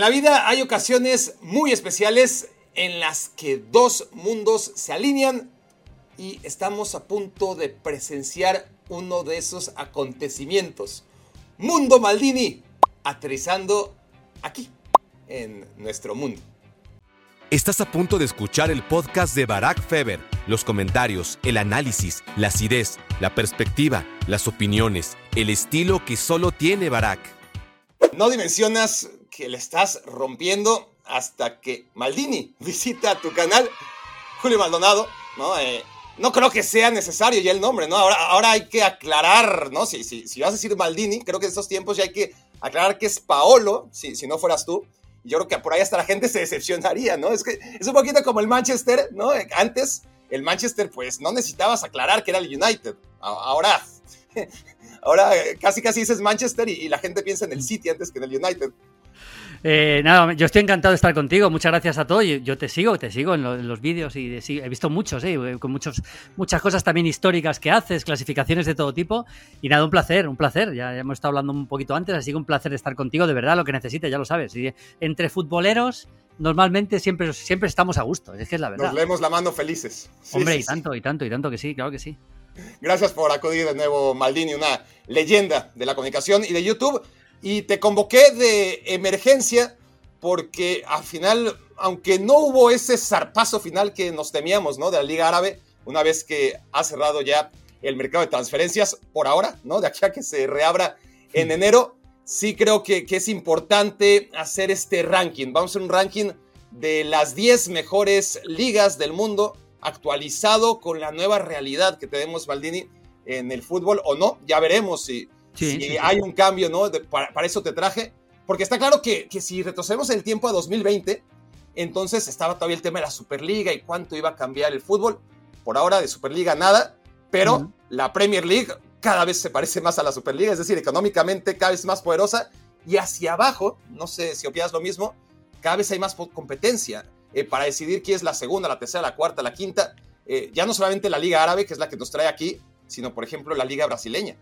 En la vida hay ocasiones muy especiales en las que dos mundos se alinean y estamos a punto de presenciar uno de esos acontecimientos. Mundo Maldini aterrizando aquí, en nuestro mundo. Estás a punto de escuchar el podcast de Barack Feber. Los comentarios, el análisis, la acidez, la perspectiva, las opiniones, el estilo que solo tiene Barack. No dimensionas que le estás rompiendo hasta que Maldini visita tu canal. Julio Maldonado, ¿no? Eh, no creo que sea necesario ya el nombre, ¿no? Ahora, ahora hay que aclarar, ¿no? Si, si, si vas a decir Maldini, creo que en estos tiempos ya hay que aclarar que es Paolo, si, si no fueras tú. Yo creo que por ahí hasta la gente se decepcionaría, ¿no? Es que es un poquito como el Manchester, ¿no? Antes, el Manchester, pues no necesitabas aclarar que era el United. Ahora, ahora casi casi dices Manchester y la gente piensa en el City antes que en el United. Eh, nada, yo estoy encantado de estar contigo. Muchas gracias a todos. Yo te sigo, te sigo en, los vídeos y he visto muchos, eh, con muchos, muchas cosas también históricas que haces, clasificaciones de todo tipo. Y nada, un placer, un placer. Ya, hemos estado hablando un poquito antes, así que un placer estar contigo, de verdad, lo que necesites, ya lo sabes. Y entre futboleros, normalmente siempre, siempre estamos a gusto, es que es la verdad. Nos leemos la mano felices. Hombre, y tanto, y tanto, y tanto que sí, claro que sí. Gracias por acudir de nuevo, Maldini, una leyenda de la comunicación y de YouTube. Y te convoqué de emergencia porque al final, aunque no hubo ese zarpazo final que nos temíamos, ¿no? De la Liga Árabe, una vez que ha cerrado ya el mercado de transferencias, por ahora, ¿no? De aquí a que se reabra en enero, sí creo que, que es importante hacer este ranking. Vamos a hacer un ranking de las 10 mejores ligas del mundo, actualizado con la nueva realidad que tenemos, Maldini, en el fútbol, o no, ya veremos si, si hay un cambio, ¿no? para, para eso te traje. Porque está claro que, si retrocedemos el tiempo a 2020, entonces estaba todavía el tema de la Superliga y cuánto iba a cambiar el fútbol. Por ahora de Superliga nada, pero la Premier League cada vez se parece más a la Superliga, es decir, económicamente cada vez más poderosa y hacia abajo, no sé si opinas lo mismo, cada vez hay más competencia eh, para decidir quién es la segunda, la tercera, la cuarta, la quinta. Eh, ya no solamente la Liga Árabe, que es la que nos trae aquí, sino por ejemplo la Liga Brasileña.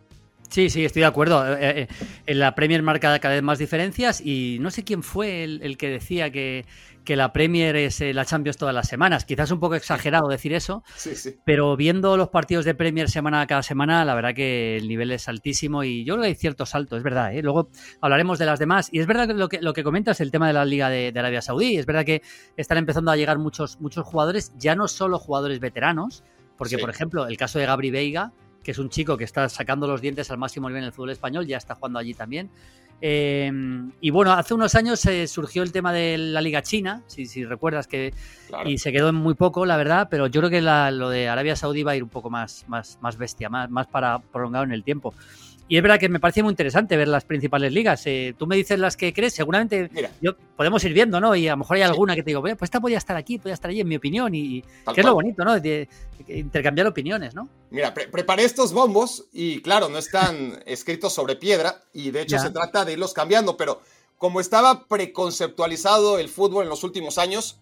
Sí, sí, estoy de acuerdo. Eh, eh, eh, en la Premier marca cada vez más diferencias y no sé quién fue el, que decía que, que, la Premier es la Champions todas las semanas. Quizás un poco exagerado decir eso, sí, sí. pero viendo los partidos de Premier semana cada semana, la verdad que el nivel es altísimo y yo creo que hay cierto salto, es verdad. Luego hablaremos de las demás y es verdad que lo que, lo que comentas, el tema de la Liga de, Arabia Saudí, es verdad que están empezando a llegar muchos, muchos jugadores, ya no solo jugadores veteranos, porque por ejemplo el caso de Gabri Veiga, que es un chico que está sacando los dientes al máximo nivel en el fútbol español, ya está jugando allí también. Eh, y bueno, hace unos años eh, surgió el tema de la Liga China, si, recuerdas que. Y se quedó en muy poco, la verdad, pero yo creo que lo de Arabia Saudí va a ir un poco más, más, más bestia, más, más para prolongado en el tiempo. Y es verdad que me parece muy interesante ver las principales ligas. Eh, tú me dices las que crees, seguramente yo, podemos ir viendo, ¿no? Y a lo mejor hay alguna que te digo, pues esta podría estar aquí, podría estar allí, en mi opinión. Y que es lo bonito, ¿no? De, intercambiar opiniones, ¿no? Mira, preparé estos bombos y claro, no están escritos sobre piedra y de hecho se trata de irlos cambiando, pero como estaba preconceptualizado el fútbol en los últimos años,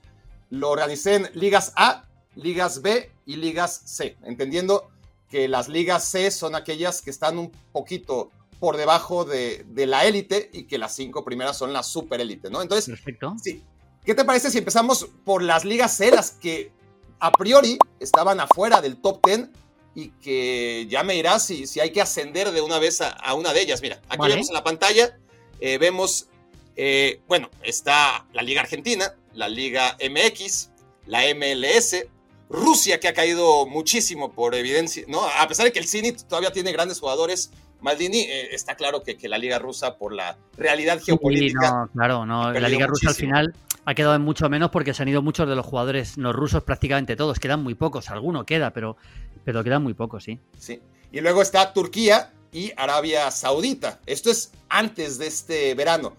lo organicé en ligas A, ligas B y ligas C, entendiendo que las ligas C son aquellas que están un poquito por debajo de, la élite y que las cinco primeras son la super élite, ¿no? Entonces, Perfecto. sí. ¿Qué te parece si empezamos por las ligas C, las que a priori estaban afuera del top 10 y que ya me dirás si, si hay que ascender de una vez a, una de ellas? Mira, aquí vemos en la pantalla, eh, vemos, eh, bueno, está la Liga Argentina, la Liga MX, la MLS, Rusia, que ha caído muchísimo por evidencia, ¿no? A pesar de que el Zenit todavía tiene grandes jugadores, Maldini, eh, está claro que, que, la Liga Rusa, por la realidad geopolítica. no, claro, no. La Liga Rusa al final ha quedado en mucho menos porque se han ido muchos de los jugadores no rusos, prácticamente todos. Quedan muy pocos, alguno queda, pero, pero quedan muy pocos, sí. Sí. Y luego está Turquía y Arabia Saudita. Esto es antes de este verano.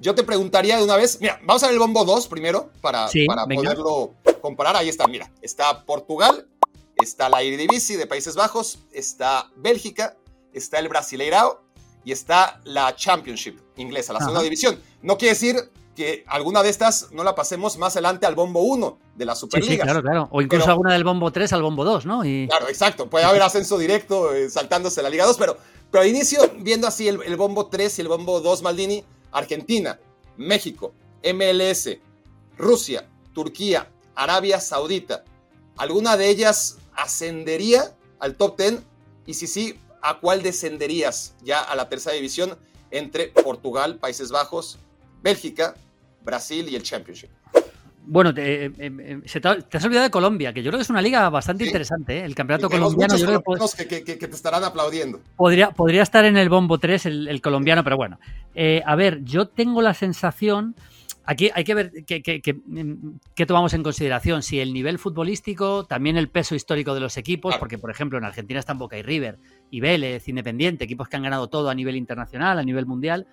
Yo te preguntaría de una vez, mira, vamos a ver el bombo 2 primero para, para poderlo comparar. Ahí está, mira, está Portugal, está la Eredivisie de Países Bajos, está Bélgica, está el Brasileirao y está la Championship inglesa, la segunda división. No quiere decir que alguna de estas no la pasemos más adelante al bombo 1 de la Superliga. Sí, claro, claro. O incluso alguna del bombo 3 al bombo 2, ¿no? Claro, exacto. Puede haber ascenso directo eh, saltándose la Liga 2, pero, pero inicio viendo así el, el bombo 3 y el bombo 2 Maldini Argentina, México, MLS, Rusia, Turquía, Arabia Saudita, ¿alguna de ellas ascendería al top 10? Y si sí, ¿a cuál descenderías ya a la tercera división entre Portugal, Países Bajos, Bélgica, Brasil y el Championship? Bueno, te, eh, eh, te, has olvidado de Colombia, que yo creo que es una liga bastante interesante, ¿eh? el campeonato colombiano. Yo creo que, que, te estarán aplaudiendo. Podría, podría estar en el bombo 3 el, colombiano, pero bueno. a ver, yo tengo la sensación. Aquí hay que ver qué tomamos en consideración. Si el nivel futbolístico, también el peso histórico de los equipos, porque por ejemplo en Argentina están Boca y River, y Vélez, Independiente, equipos que han ganado todo a nivel internacional, a nivel mundial,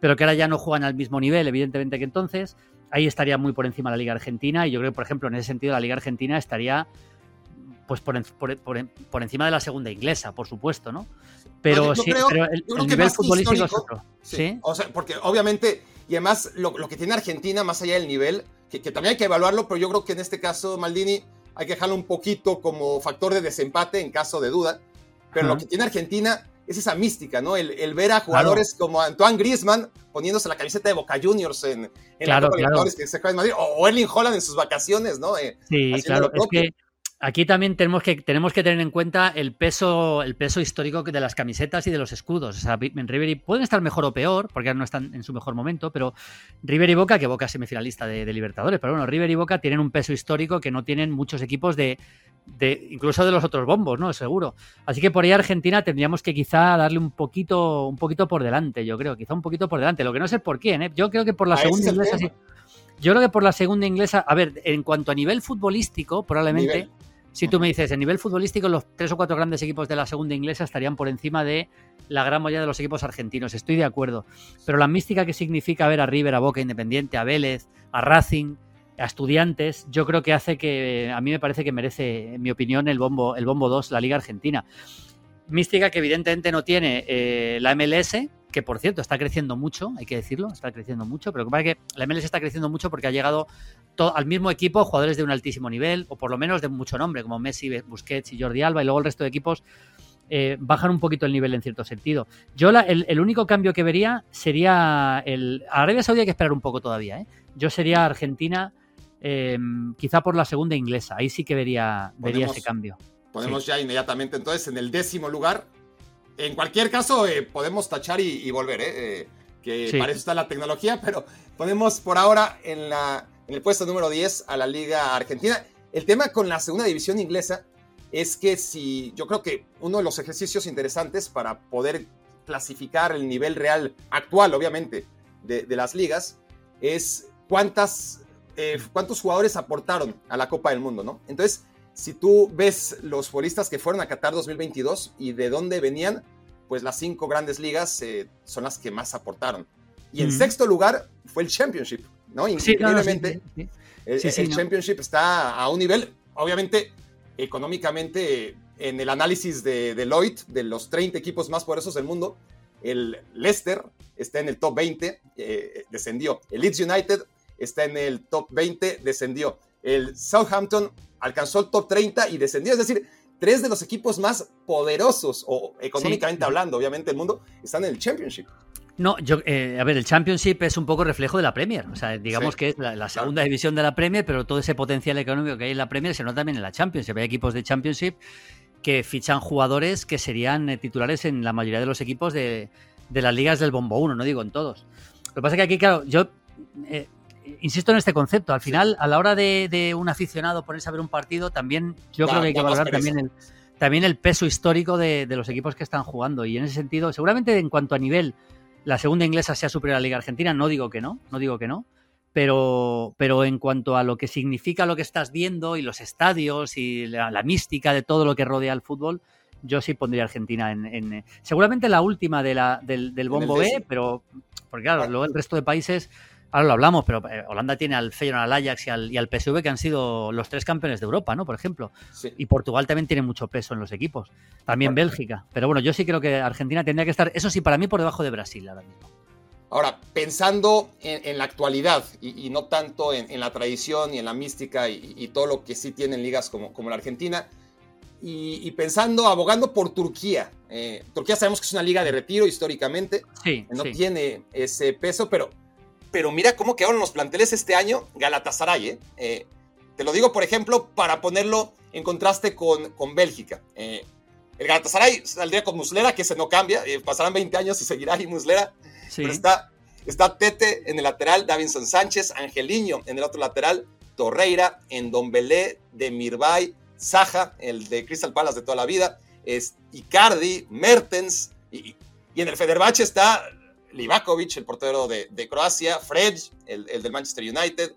pero que ahora ya no juegan al mismo nivel, evidentemente que entonces ahí estaría muy por encima la Liga Argentina y yo creo que, por ejemplo, en ese sentido la Liga Argentina estaría pues por, por, encima de la segunda inglesa, por supuesto, ¿no? Pero, sí, pero el, nivel futbolístico es otro. Sí, O sea, porque obviamente, y además lo, que tiene Argentina, más allá del nivel, que, también hay que evaluarlo, pero yo creo que en este caso, Maldini, hay que dejarlo un poquito como factor de desempate en caso de duda. Pero lo que tiene Argentina es esa mística, ¿no? El, ver a jugadores como Antoine Griezmann poniéndose la camiseta de Boca Juniors en, la Copa que se juega en Madrid, o Erling Holland en sus vacaciones, ¿no? Eh, sí, claro, es que aquí también tenemos que, tenemos que tener en cuenta el peso, el peso histórico de las camisetas y de los escudos. O sea, en River y pueden estar mejor o peor, porque ahora no están en su mejor momento, pero River y Boca, que Boca es semifinalista de, de Libertadores, pero bueno, River y Boca tienen un peso histórico que no tienen muchos equipos de, incluso de los otros bombos, ¿no? Seguro. Así que por ahí Argentina tendríamos que quizá darle un poquito, un poquito por delante, yo creo, quizá un poquito por delante. Lo que no sé por quién, ¿eh? Yo creo que por la segunda inglesa sí. Yo creo que por la segunda inglesa, a ver, en cuanto a nivel futbolístico, probablemente, si tú me dices, en nivel futbolístico, los tres o cuatro grandes equipos de la segunda inglesa estarían por encima de la gran mayoría de los equipos argentinos. Estoy de acuerdo. Pero la mística que significa ver a River, a Boca Independiente, a Vélez, a Racing, a estudiantes, yo creo que hace que a mí me parece que merece, en mi opinión, el bombo, el bombo 2, la Liga Argentina. Mística que evidentemente no tiene eh, la MLS, que por cierto está creciendo mucho, hay que decirlo, está creciendo mucho, pero que que la MLS está creciendo mucho porque ha llegado al mismo equipo jugadores de un altísimo nivel, o por lo menos de mucho nombre, como Messi, Busquets y Jordi Alba, y luego el resto de equipos eh, bajan un poquito el nivel en cierto sentido. Yo el, el, único cambio que vería sería el... Arabia Saudí hay que esperar un poco todavía, ¿eh? Yo sería Argentina Em, quizá por la segunda inglesa. Ahí sí que vería, vería ese cambio. Ponemos ya inmediatamente entonces en el décimo lugar. En cualquier caso, eh, podemos tachar y, volver, eh, eh, que para eso está la tecnología, pero ponemos por ahora en, la, en el puesto número 10 a la Liga Argentina. El tema con la segunda división inglesa es que si yo creo que uno de los ejercicios interesantes para poder clasificar el nivel real actual, obviamente, de, de las ligas, es cuántas eh, cuántos jugadores aportaron a la Copa del Mundo, ¿no? Entonces, si tú ves los futbolistas que fueron a Qatar 2022 y de dónde venían, pues las cinco grandes ligas eh, son las que más aportaron. Y en sexto lugar fue el Championship, ¿no? Increíblemente, el, Championship está a un nivel, obviamente, económicamente, en el análisis de Deloitte, de los 30 equipos más poderosos del mundo, el Leicester está en el top 20, eh, descendió. El Leeds United está en el top 20, descendió. El Southampton alcanzó el top 30 y descendió. Es decir, tres de los equipos más poderosos, o económicamente hablando, obviamente, el mundo, están en el Championship. No, yo, eh, a ver, el Championship es un poco reflejo de la Premier. O sea, digamos que es la, segunda división de la Premier, pero todo ese potencial económico que hay en la Premier se nota también en la Championship. Hay equipos de Championship que fichan jugadores que serían eh, titulares en la mayoría de los equipos de, las ligas del Bombo 1, no digo en todos. Lo que pasa es que aquí, claro, yo eh, insisto en este concepto. Al final, a la hora de, un aficionado ponerse a ver un partido, también yo creo que hay que valorar también el, también el peso histórico de, los equipos que están jugando. Y en ese sentido, seguramente en cuanto a nivel, la segunda inglesa sea superior a la Liga Argentina. No digo que no, no digo que no. Pero, pero en cuanto a lo que significa lo que estás viendo y los estadios y la, mística de todo lo que rodea al fútbol, yo sí pondría Argentina en, seguramente la última de la, del, del bombo B, pero porque claro, luego el resto de países Ahora lo hablamos, pero eh, Holanda tiene al Feyenoord, al Ajax y al, y al, PSV que han sido los tres campeones de Europa, ¿no? Por ejemplo. Y Portugal también tiene mucho peso en los equipos. También Bélgica. Pero bueno, yo sí creo que Argentina tendría que estar, eso sí, para mí por debajo de Brasil ahora mismo. Ahora, pensando en, la actualidad y, no tanto en, la tradición y en la mística y, todo lo que sí tienen ligas como, como la Argentina, y, pensando, abogando por Turquía. Eh, Turquía sabemos que es una liga de retiro históricamente. Sí, no tiene ese peso, pero pero mira cómo quedaron los planteles este año Galatasaray. ¿eh? Eh, te lo digo, por ejemplo, para ponerlo en contraste con, con Bélgica. Eh, el Galatasaray saldría con Muslera, que se no cambia, pasarán 20 años y seguirá ahí Muslera. Pero está, está Tete en el lateral, Davinson Sánchez, Angeliño en el otro lateral, Torreira, Endombelé, Demirbay, Saja, el de Crystal Palace de toda la vida, es Icardi, Mertens, y, y en el Federbache está Livakovic, el portero de, Croacia, Fred, el, del Manchester United,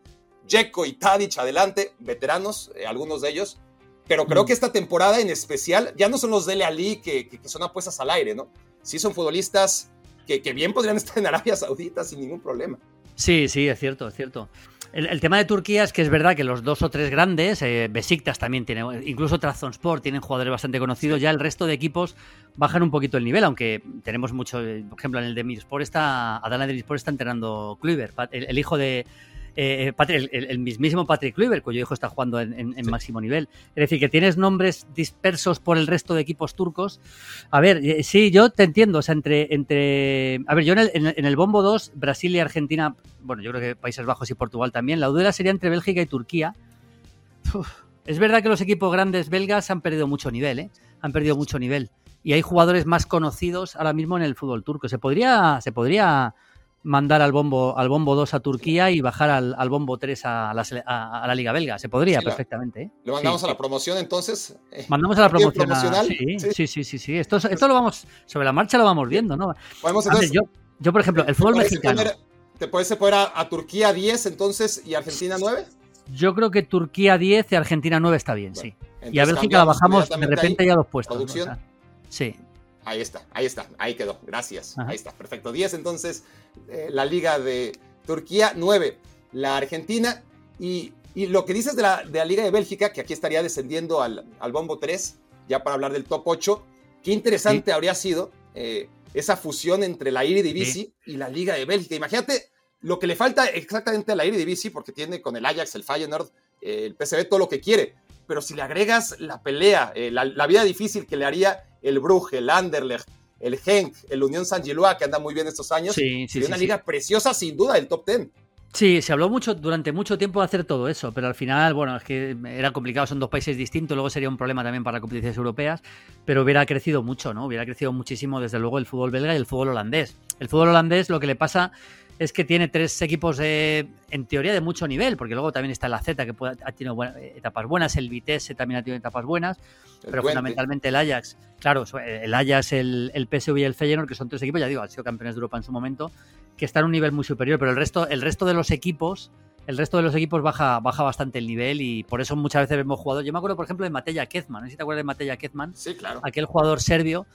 Jeko y Tadic adelante, veteranos, eh, algunos de ellos. Pero creo mm. que esta temporada en especial ya no son los Dele Ali que, que, son apuestas al aire, ¿no? Sí son futbolistas que, que bien podrían estar en Arabia Saudita sin ningún problema. Sí, sí, es cierto, es cierto. El, tema de Turquía es que es verdad que los dos o tres grandes, eh, Besiktas también tiene, incluso Trabzonspor tienen jugadores bastante conocidos, ya el resto de equipos bajan un poquito el nivel, aunque tenemos mucho, eh, por ejemplo en el de Mirspor está, Adana de Mirspor está entrenando Kluivert, el hijo de, eh, eh, el, mismísimo Patrick Kluivert, cuyo hijo está jugando en, máximo nivel. Es decir, que tienes nombres dispersos por el resto de equipos turcos. A ver, eh, sí, yo te entiendo. O sea, entre. entre a ver, yo en el, bombo 2, Brasil y Argentina, bueno, yo creo que Países Bajos y Portugal también. La duda sería entre Bélgica y Turquía. es verdad que los equipos grandes belgas han perdido mucho nivel, ¿eh? Han perdido mucho nivel. Y hay jugadores más conocidos ahora mismo en el fútbol turco. Se podría. Se podría mandar al bombo al bombo 2 a Turquía y bajar al, bombo 3 a la, a, la, Liga Belga. Se podría perfectamente. ¿eh? ¿Le mandamos a la promoción entonces? Mandamos a la promoción. sí, sí, sí, sí, Esto, esto lo vamos, sobre la marcha lo vamos viendo, ¿no? yo, yo, por ejemplo, el fútbol mexicano. ¿Te puedes poner a, Turquía 10 entonces y Argentina 9? Yo creo que Turquía 10 y Argentina 9 está bien, sí. Y a Bélgica la bajamos de repente ya dos puestos. Sí, Ahí está, ahí está, ahí quedó. Gracias. Ahí está, perfecto. 10 entonces eh, la Liga de Turquía, 9 la Argentina y, lo que dices de la, de la, Liga de Bélgica, que aquí estaría descendiendo al, al bombo 3, ya para hablar del top 8, qué interesante habría sido eh, esa fusión entre la Eredivisie y la Liga de Bélgica. Imagínate lo que le falta exactamente a la Eredivisie, porque tiene con el Ajax, el Feyenoord, eh, el PSV, todo lo que quiere, pero si le agregas la pelea, la, la vida difícil que le haría el Brugge, el Anderlecht, el Genk, el Unión San Gilois, que anda muy bien estos años. Sí, sí, una liga preciosa, sin duda, el top 10. Sí, se habló mucho durante mucho tiempo de hacer todo eso, pero al final, bueno, es que era complicado, son dos países distintos, luego sería un problema también para las competiciones europeas, pero hubiera crecido mucho, ¿no? Hubiera crecido muchísimo, desde luego, el fútbol belga y el fútbol holandés. El fútbol holandés lo que le pasa es que tiene tres equipos en teoría de mucho nivel, porque luego también está la Z que ha tenido etapas buenas, el Vitesse también ha tenido etapas buenas, pero fundamentalmente el Ajax. Claro, el Ajax, el, el, PSV y el Feyenoord, que son tres equipos, ya digo, han sido campeones de Europa en su momento, que están a un nivel muy superior, pero el resto, el resto de los equipos, el resto de los equipos baja, baja bastante el nivel y por eso muchas veces vemos jugadores. Yo me acuerdo, por ejemplo, de Matella Kezman, no sé si te acuerdas de Matella Kezman, sí, claro. aquel jugador serbio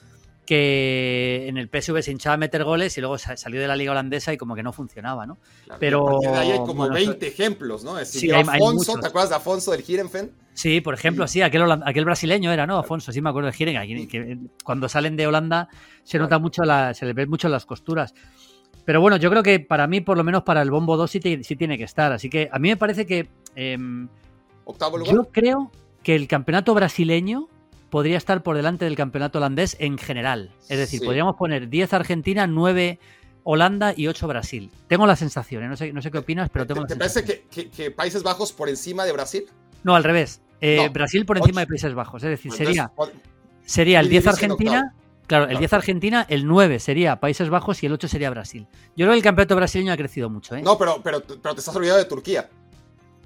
que en el PSV se hinchaba a meter goles y luego salió de la liga holandesa y como que no funcionaba, ¿no? Pero de ahí hay como 20 ejemplos, ¿no? sí, hay, Afonso, ¿te acuerdas de Afonso del Girenfen? Sí, por ejemplo, sí, aquel, aquel brasileño era, ¿no? Afonso, sí me acuerdo de Giren, que cuando salen de Holanda se nota mucho, la, se les ve mucho las costuras. Pero bueno, yo creo que para mí, por lo menos para el Bombo 2 sí, tiene que estar. Así que a mí me parece que... ¿Octavo lugar? Yo creo que el campeonato brasileño podría estar por delante del campeonato holandés en general. Es decir, podríamos poner 10 Argentina, 9 Holanda y 8 Brasil. Tengo la sensación, ¿eh? no, sé, no sé qué opinas, pero tengo ¿Te, la sensación. ¿Te parece que, Países Bajos por encima de Brasil? No, al revés. Eh, Brasil por encima de Países Bajos. Es decir, sería, sería el 10 Argentina. Claro, el 10 Argentina, el 9 sería Países Bajos y el 8 sería Brasil. Yo creo que el campeonato brasileño ha crecido mucho. ¿eh? No, pero, pero, pero te estás olvidando de Turquía.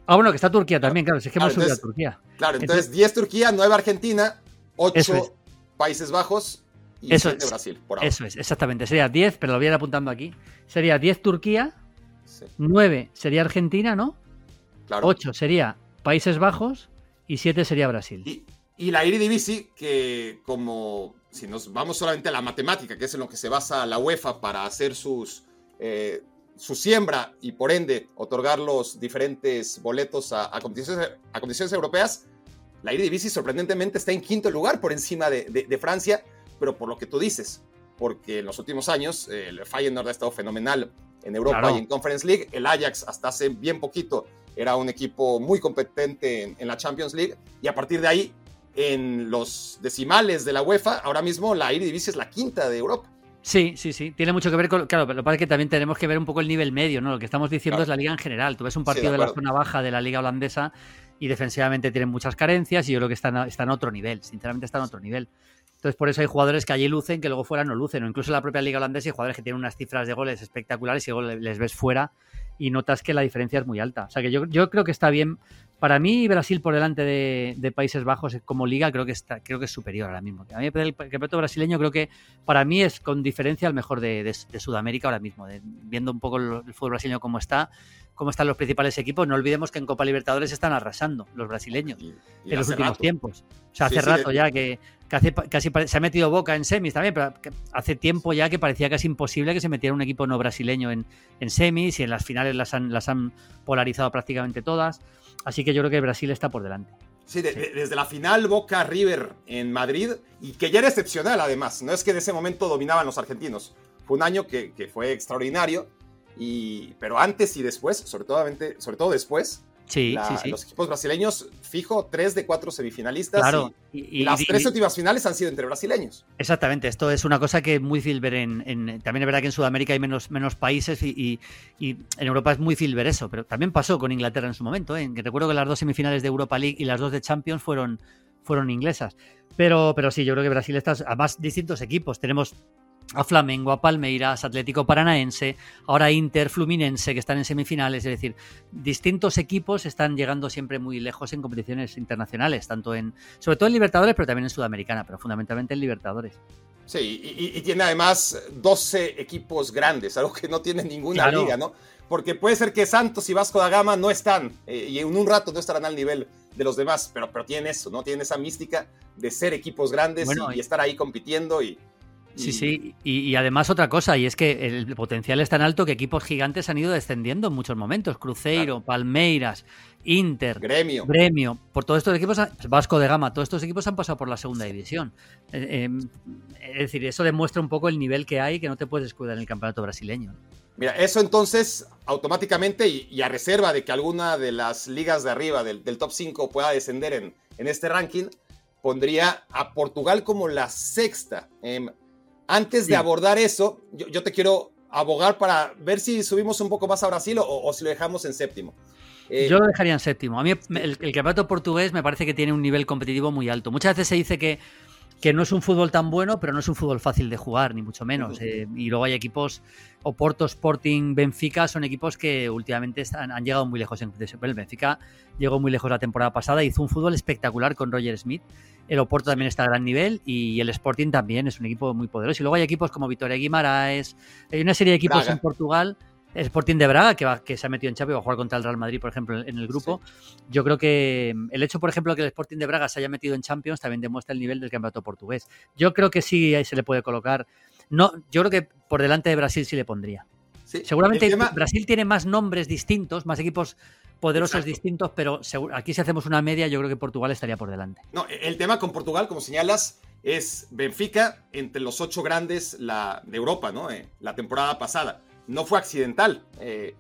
Ah, bueno, que está Turquía también, claro. es que hemos subido a Turquía. Claro, entonces, 10 Turquía, 9 Argentina, 8 Países Bajos y eso 7 Brasil. Eso es, exactamente. Sería 10, pero lo voy a ir apuntando aquí. Sería 10 Turquía, 9 sería Argentina, ¿no? Claro. 8 sería Países Bajos y 7 sería Brasil. Y, y la Eredivisie, que como si nos vamos solamente a la matemática, que es en lo que se basa la UEFA para hacer sus, eh, su siembra y por ende otorgar los diferentes boletos a, a, competiciones, a competiciones europeas, la Eredivisie sorprendentemente está en quinto lugar por encima de, Francia, pero por lo que tú dices, porque en los últimos años el Feyenoord ha estado fenomenal en Europa y en Conference League, el Ajax hasta hace bien poquito era un equipo muy competente en, la Champions League. Y a partir de ahí en los decimales de la UEFA, ahora mismo la Eredivisie es la quinta de Europa. Sí, sí, sí. Tiene mucho que ver con. Claro, pero lo que pasa es que también tenemos que ver un poco el nivel medio, ¿no? Lo que estamos diciendo Claro. es la liga en general. Tú ves un Sí, partido de de, la zona baja de la liga holandesa y defensivamente tienen muchas carencias y yo creo que están están a otro nivel. Sinceramente, están a otro nivel. Entonces, por eso hay jugadores que allí lucen que luego fuera no lucen. O incluso en la propia liga holandesa hay jugadores que tienen unas cifras de goles espectaculares y luego le- les ves fuera y notas que la diferencia es muy alta. O sea que yo, yo creo que está bien. Para mí, Brasil por delante de, de Países Bajos como liga creo que está, creo que es superior ahora mismo. A mí el campeonato brasileño creo que para mí es con diferencia el mejor de, de- de Sudamérica ahora mismo. Viendo un poco el, el fútbol brasileño cómo está, cómo están los principales equipos. No olvidemos que en Copa Libertadores están arrasando los brasileños Y- y en los últimos rato. tiempos. O sea, Sí, hace sí, rato de- ya que, que hace, casi se ha metido Boca en semis también, pero hace tiempo ya que parecía casi imposible que se metiera un equipo no brasileño en, en semis y en las finales las han, las han polarizado prácticamente todas. Así que yo creo que Brasil está por delante. Sí, de- de- desde la final Boca River en Madrid, y que ya era excepcional además, no es que en ese momento dominaban los argentinos, fue un año que, que fue extraordinario, y, pero antes y después, sobre todo, sobre todo después, Sí, la- sí, sí. los equipos brasileños, fijo, tres de cuatro semifinalistas, Claro. y, las y- tres últimas finales han sido entre brasileños. Exactamente, esto es una cosa que es muy feel ver en, en- También es verdad que en Sudamérica hay menos, menos países y, en Europa es muy feel ver eso, pero también pasó con Inglaterra en su momento. ¿eh? Que recuerdo que las dos semifinales de Europa League y las dos de Champions fueron, fueron inglesas. Pero, pero sí, yo creo que Brasil está. Además, distintos equipos. Tenemos a Flamengo, a Palmeiras, Atlético Paranaense, ahora Inter, Fluminense, que están en semifinales. Es decir, distintos equipos están llegando siempre muy lejos en competiciones internacionales, tanto en, sobre todo en Libertadores, pero también en Sudamericana, pero fundamentalmente en Libertadores. Sí, y, tiene además 12 equipos grandes, algo que no tiene ninguna Claro. liga, ¿no? Porque puede ser que Santos y Vasco da Gama no están, eh, y en un rato no estarán al nivel de los demás, pero, pero tienen eso, ¿no? Tienen esa mística de ser equipos grandes Bueno, y- y estar ahí compitiendo y... Sí, sí, y, y además otra cosa, y es que el potencial es tan alto que equipos gigantes han ido descendiendo en muchos momentos. Cruzeiro, Palmeiras, Inter, Gremio. Gremio, por todos estos equipos, Vasco de Gama, todos estos equipos han pasado por la segunda división. Eh, eh, es decir, eso demuestra un poco el nivel que hay que no te puedes descuidar en el campeonato brasileño. Mira, eso entonces automáticamente y, y a reserva de que alguna de las ligas de arriba del, del top 5 pueda descender en, en este ranking, pondría a Portugal como la sexta. Em, antes de abordar eso, yo, yo te quiero abogar para ver si subimos un poco más a Brasil o, o si lo dejamos en séptimo. Eh, Yo lo dejaría en séptimo. A mí el campeonato portugués me parece que tiene un nivel competitivo muy alto. Muchas veces se dice que, que no es un fútbol tan bueno, pero no es un fútbol fácil de jugar, ni mucho menos. Eh, y luego hay equipos, Oporto, Sporting, Benfica, son equipos que últimamente están- han llegado muy lejos en. El Benfica llegó muy lejos la temporada pasada, hizo un fútbol espectacular con Roger Smith. El Oporto también está a gran nivel y el Sporting también es un equipo muy poderoso. Y luego hay equipos como Vitoria Guimaraes, hay una serie de equipos Braga. en Portugal. El Sporting de Braga, que, va, que se ha metido en Champions, va a jugar contra el Real Madrid, por ejemplo, en el grupo. Yo creo que mm, el hecho, por ejemplo, que el Sporting de Braga se haya metido en Champions también demuestra el nivel del campeonato portugués. Yo creo que sí ahí se le puede colocar. No, yo creo que por delante de Brasil sí le pondría. sí, Seguramente tema- Brasil tiene más nombres distintos, más equipos poderosos Exacto. distintos, pero aquí si hacemos una media, yo creo que Portugal estaría por delante. No, el tema con Portugal, como señalas, es Benfica entre los ocho grandes la, de Europa, ¿no? Eh, la temporada pasada. No fue accidental, eh,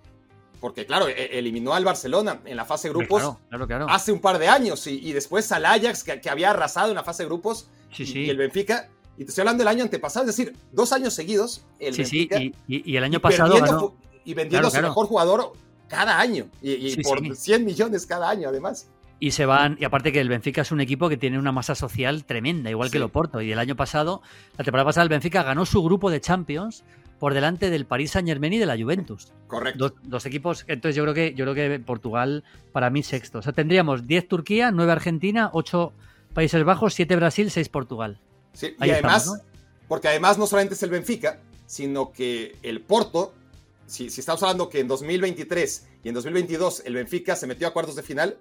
porque claro, e- eliminó al Barcelona en la fase de grupos Claro, claro, claro. hace un par de años y, y después al Ajax, que, que había arrasado en la fase de grupos, sí, y- sí. y el Benfica. Y te estoy hablando del año antepasado, es decir, dos años seguidos, el sí, sí, Benfica. y, el año pasado ganó- y vendiendo a su mejor jugador cada año. Y, por sí. 100 millones cada año, además. Y se van, y aparte que el Benfica es un equipo que tiene una masa social tremenda, igual que el Oporto. Y el año pasado, la temporada pasada, el Benfica ganó su grupo de Champions por delante del Paris Saint Germain y de la Juventus. Correcto. Dos, dos equipos. Entonces yo creo que yo creo que Portugal, para mí, sexto. O sea, tendríamos 10 Turquía, 9 Argentina, 8 Países Bajos, 7 Brasil, 6 Portugal. Sí, Ahí y además, estamos, porque además no solamente es el Benfica, sino que el Porto, si, si estamos hablando que en 2023 y en 2022 el Benfica se metió a cuartos de final,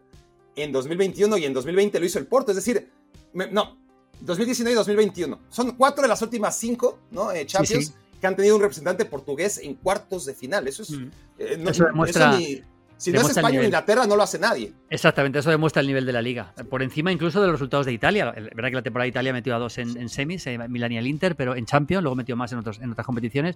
en 2021 y en 2020 lo hizo el Porto, es decir, me- no, 2019 y 2021. Son cuatro de las últimas cinco ¿no? Eh, Champions sí. Que han tenido un representante portugués en cuartos de final. Eso es... Mm. eh, no- Eso demuestra- ni- si no es España o. Inglaterra, no lo hace nadie. Exactamente, eso demuestra el nivel de la liga. Por encima incluso de los resultados de Italia. Es verdad que la temporada de Italia metió a dos en, en semis, eh, Milan y el Inter, pero en Champions, luego metió más en, otros, en otras competiciones.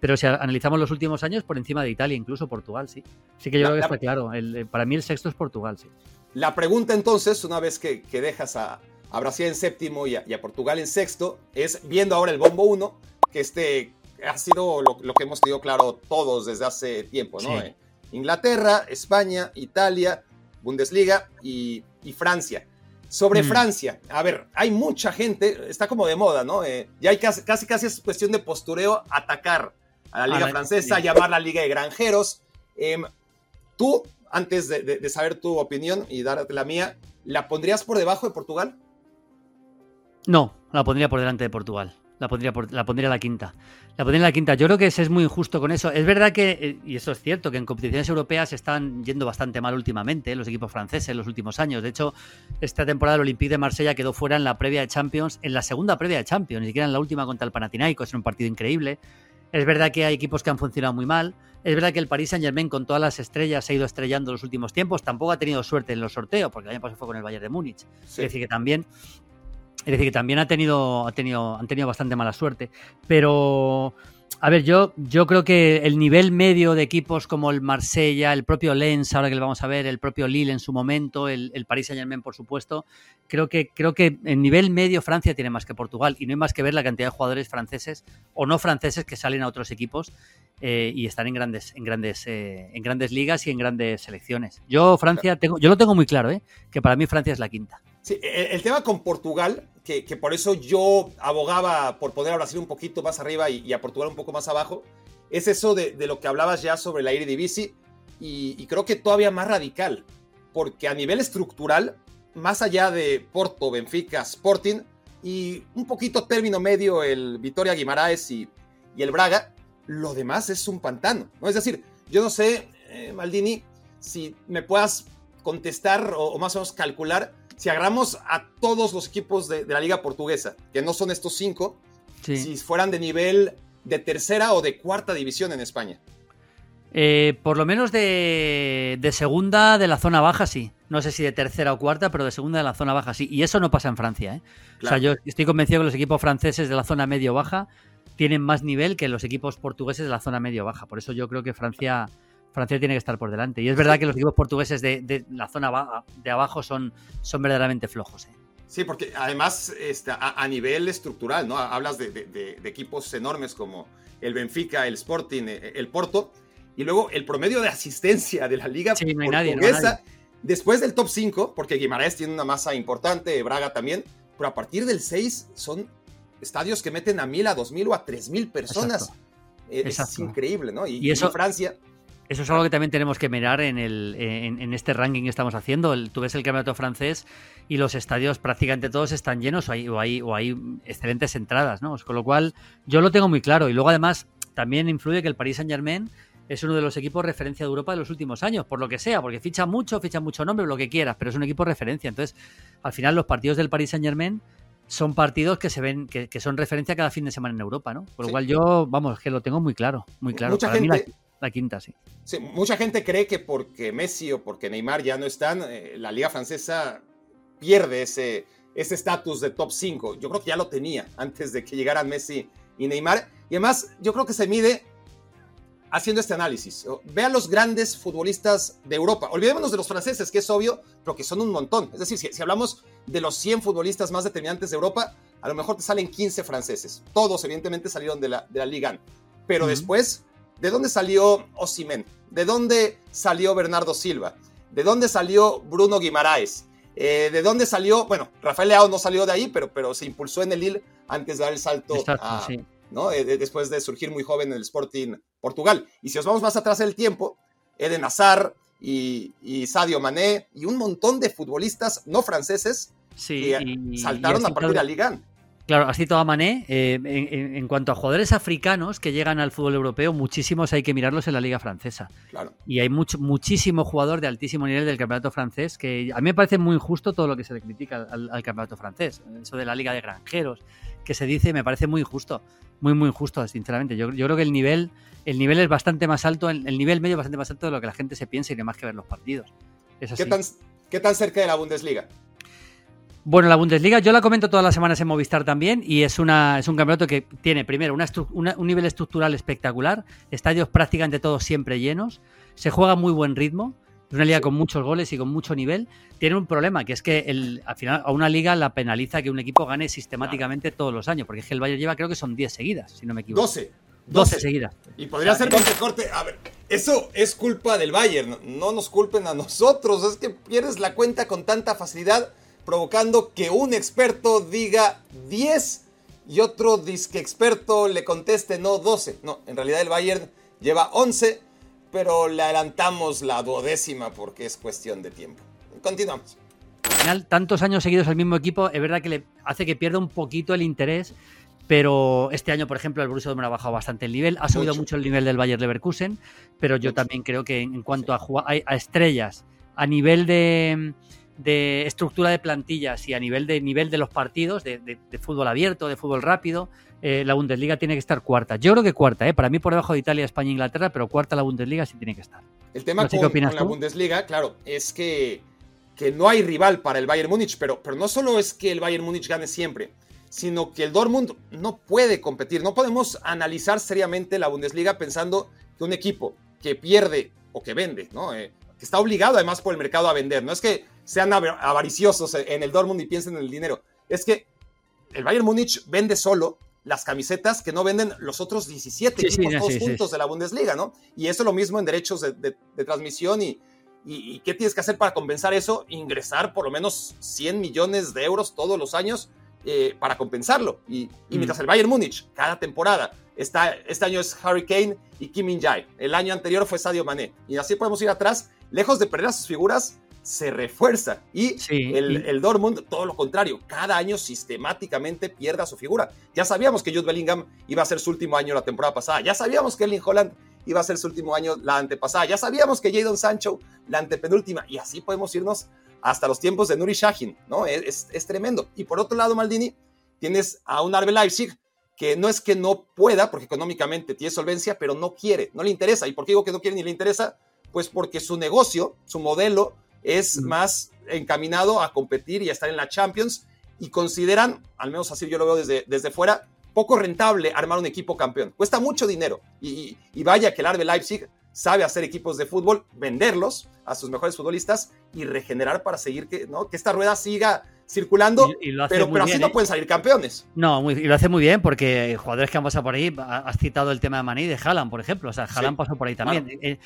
Pero si analizamos los últimos años, por encima de Italia, incluso Portugal, sí. Así que yo La- creo que la- está claro. El- eh, para mí el sexto es Portugal, sí. La pregunta entonces, una vez que, que dejas a, a Brasil en séptimo y a, y a Portugal en sexto, es viendo ahora el bombo 1, que este ha sido lo, que hemos tenido claro todos desde hace tiempo, ¿no? Eh, Inglaterra, España, Italia, Bundesliga y, Francia. Sobre mm. Francia, a ver, hay mucha gente, está como de moda, ¿no? Eh, ya hay casi, casi, casi es cuestión de postureo atacar a la liga francesa, llamar la liga de granjeros. Em, tú, antes de, saber tu opinión y darte la mía, ¿la pondrías por debajo de Portugal? No, la pondría por delante de Portugal. La pondría, por, la pondría la quinta. La pondría la quinta. Yo creo que es, es muy injusto con eso. Es verdad que, eh, y eso es cierto, que en competiciones europeas están yendo bastante mal últimamente los equipos franceses en los últimos años. De hecho, esta temporada el Olympique de Marsella quedó fuera en la previa de Champions, en la segunda previa de Champions, ni siquiera en la última contra el Panathinaikos, en un partido increíble. Es verdad que hay equipos que han funcionado muy mal. Es verdad que el Paris Saint Germain con todas las estrellas se ha ido estrellando en los últimos tiempos. Tampoco ha tenido suerte en los sorteos, porque el año pasado fue con el Bayern de Múnich. Es decir, que también, es decir, que también ha tenido, ha tenido, han tenido bastante mala suerte. Pero a ver, yo, yo creo que el nivel medio de equipos como el Marsella, el propio Lens, ahora que lo vamos a ver, el propio Lille en su momento, el, el Paris Saint Germain, por supuesto, creo que, creo que en nivel medio Francia tiene más que Portugal y no hay más que ver la cantidad de jugadores franceses o no franceses que salen a otros equipos eh, y están en grandes, en grandes, eh, en grandes ligas y en grandes selecciones. Yo Francia tengo, yo lo tengo muy claro, ¿eh? que para mí Francia es la quinta. Sí, el, tema con Portugal, que, por eso yo abogaba por poner a Brasil un poquito más arriba y, a Portugal un poco más abajo, es eso de, lo que hablabas ya sobre la Eredivisie y, y creo que todavía más radical, porque a nivel estructural, más allá de Porto, Benfica, Sporting y un poquito término medio el Vitoria Guimaraes y, y el Braga, lo demás es un pantano, ¿no? Es decir, yo no sé, eh, Maldini, si me puedas contestar o más o menos calcular si agarramos a todos los equipos de, la liga portuguesa, que no son estos cinco, si fueran de nivel de tercera o de cuarta división en España. Eh, por lo menos de, segunda de la zona baja, sí. No sé si de tercera o cuarta, pero de segunda de la zona baja, sí. Y eso no pasa en Francia. ¿eh? O sea, yo estoy convencido que los equipos franceses de la zona medio-baja tienen más nivel que los equipos portugueses de la zona medio-baja. Por eso yo creo que Francia Francia tiene que estar por delante. Y es verdad que los equipos portugueses de, la zona de abajo son, son verdaderamente flojos. ¿eh? Sí, porque además este, a, nivel estructural, ¿no? Hablas de, equipos enormes como el Benfica, el Sporting, eh, el Porto, y luego el promedio de asistencia de la liga portuguesa, después del top 5, porque Guimaraes tiene una masa importante, Braga también, pero a partir del 6 son estadios que meten a mil, a dos mil o a tres mil personas. Eh, es, increíble, ¿no? Y, eso, Francia eso es algo que también tenemos que mirar en, el, en, este ranking que estamos haciendo. tú ves el campeonato francés y los estadios prácticamente todos están llenos o hay, o hay, o hay excelentes entradas, ¿no? Con lo cual, yo lo tengo muy claro. Y luego, además, también influye que el Paris Saint-Germain es uno de los equipos referencia de Europa de los últimos años, por lo que sea, porque ficha mucho, ficha mucho nombre, lo que quieras, pero es un equipo referencia. Entonces, al final, los partidos del Paris Saint-Germain son partidos que se ven, que, son referencia cada fin de semana en Europa, ¿no? Por lo cual yo, vamos, que lo tengo muy claro, muy claro. Mucha gente, la quinta, sí. sí. Mucha gente cree que porque Messi o porque Neymar ya no están, eh, la liga francesa pierde ese estatus de top 5. Yo creo que ya lo tenía antes de que llegaran Messi y Neymar. Y además, yo creo que se mide haciendo este análisis. Vean los grandes futbolistas de Europa. Olvidémonos de los franceses, que es obvio, pero que son un montón. Es decir, si, hablamos de los 100 futbolistas más determinantes de Europa, a lo mejor te salen 15 franceses. Todos, evidentemente, salieron de la, de la Liga. Pero después ¿De dónde salió Osimen? ¿De dónde salió Bernardo Silva? ¿De dónde salió Bruno Guimaraes? Eh, ¿De dónde salió? Bueno, Rafael Leao no salió de ahí, pero, pero se impulsó en el Lille antes de dar el salto ¿no? Eh, después de surgir muy joven en el Sporting Portugal. Y si os vamos más atrás en el tiempo, Eden Hazard y, Sadio Mané y un montón de futbolistas no franceses que saltaron a partir de la Liga. Claro, has citado a Mané. Eh, en, cuanto a jugadores africanos que llegan al fútbol europeo, muchísimos hay que mirarlos en la liga francesa. Claro. Y hay mucho, muchísimo jugador de altísimo nivel del campeonato francés que a mí me parece muy injusto todo lo que se le critica al, campeonato francés. Eso de la liga de granjeros que se dice me parece muy injusto. Muy, muy injusto, sinceramente. Yo, creo que el nivel, el nivel es bastante más alto, el, nivel medio es bastante más alto de lo que la gente se piensa y no más que ver los partidos. ¿Qué, tan, ¿Qué tan cerca de la Bundesliga? Bueno, la Bundesliga yo la comento todas las semanas en Movistar también y es, una, es un campeonato que tiene primero un nivel estructural espectacular, estadios prácticamente todos siempre llenos, se juega muy buen ritmo Es una liga con muchos goles y con mucho nivel. Tiene un problema, que es que el, al final a una liga la penaliza que un equipo gane sistemáticamente todos los años, porque es que el Bayern lleva creo que son 10 seguidas, si no me equivoco. 12. 12 seguidas. Y podría ser con corte. A ver, eso es culpa del Bayern. No nos culpen a nosotros. Es que pierdes la cuenta con tanta facilidad, provocando que un experto diga 10 y otro disque experto le conteste no 12. No, en realidad el Bayern lleva 11 pero le adelantamos la duodécima porque es cuestión de tiempo. Continuamos. Al final, tantos años seguidos al mismo equipo, es verdad que le hace que pierda un poquito el interés, pero este año, por ejemplo, el Borussia Dortmund ha bajado bastante el nivel, ha subido mucho, el nivel del Bayern Leverkusen, pero yo también creo que en cuanto a, a estrellas, a nivel de, de estructura de plantillas y a nivel de nivel de los partidos, de, de fútbol abierto, de fútbol rápido, eh, la Bundesliga tiene que estar cuarta. Yo creo que cuarta, ¿eh? para mí por debajo de Italia, España e Inglaterra, pero cuarta la Bundesliga sí tiene que estar. El tema con, la Bundesliga, claro, es que, que no hay rival para el Bayern Múnich, pero, pero no solo es que el Bayern Múnich gane siempre, sino que el Dortmund no puede competir. No podemos analizar seriamente la Bundesliga pensando que un equipo que pierde o que vende, ¿no? Eh, que está obligado además por el mercado a vender. No es que sean avariciosos en el Dortmund y piensen en el dinero. Es que el Bayern Múnich vende solo las camisetas que no venden los otros 17 equipos todos juntos de la Bundesliga, ¿no? Y eso es lo mismo en derechos de, transmisión y, y, ¿qué tienes que hacer para compensar eso? Ingresar por lo menos 100 millones de euros todos los años eh, para compensarlo. Y, y, mm. mientras el Bayern Múnich, cada temporada, está, este año es Harry Kane y Kim Min-jae, el año anterior fue Sadio Mané, y así podemos ir atrás, lejos de perder a sus figuras, se refuerza. Y el, Dortmund, todo lo contrario, cada año sistemáticamente pierde a su figura. Ya sabíamos que Jude Bellingham iba a ser su último año la temporada pasada. Ya sabíamos que Erling Holland iba a ser su último año la antepasada. Ya sabíamos que Jadon Sancho la antepenúltima. Y así podemos irnos hasta los tiempos de Nuri Shahin, ¿no? Es, tremendo. Y por otro lado, Maldini, tienes a un Arbe Leipzig que no es que no pueda, porque económicamente tiene solvencia, pero no quiere, no le interesa. ¿Y por qué digo que no quiere ni le interesa? Pues porque su negocio, su modelo, es más encaminado a competir y a estar en la Champions y consideran, al menos así yo lo veo desde, desde fuera, poco rentable armar un equipo campeón. Cuesta mucho dinero y, vaya que el Arbe Leipzig sabe hacer equipos de fútbol, venderlos a sus mejores futbolistas y regenerar para seguir que, ¿no? que esta rueda siga circulando, pero, pero así no ¿eh? pueden salir campeones. No, y lo hace muy bien porque jugadores que han pasado por ahí, has citado el tema de Maní de Haaland, por ejemplo, o sea, Haaland pasó por ahí también. Eh, eh,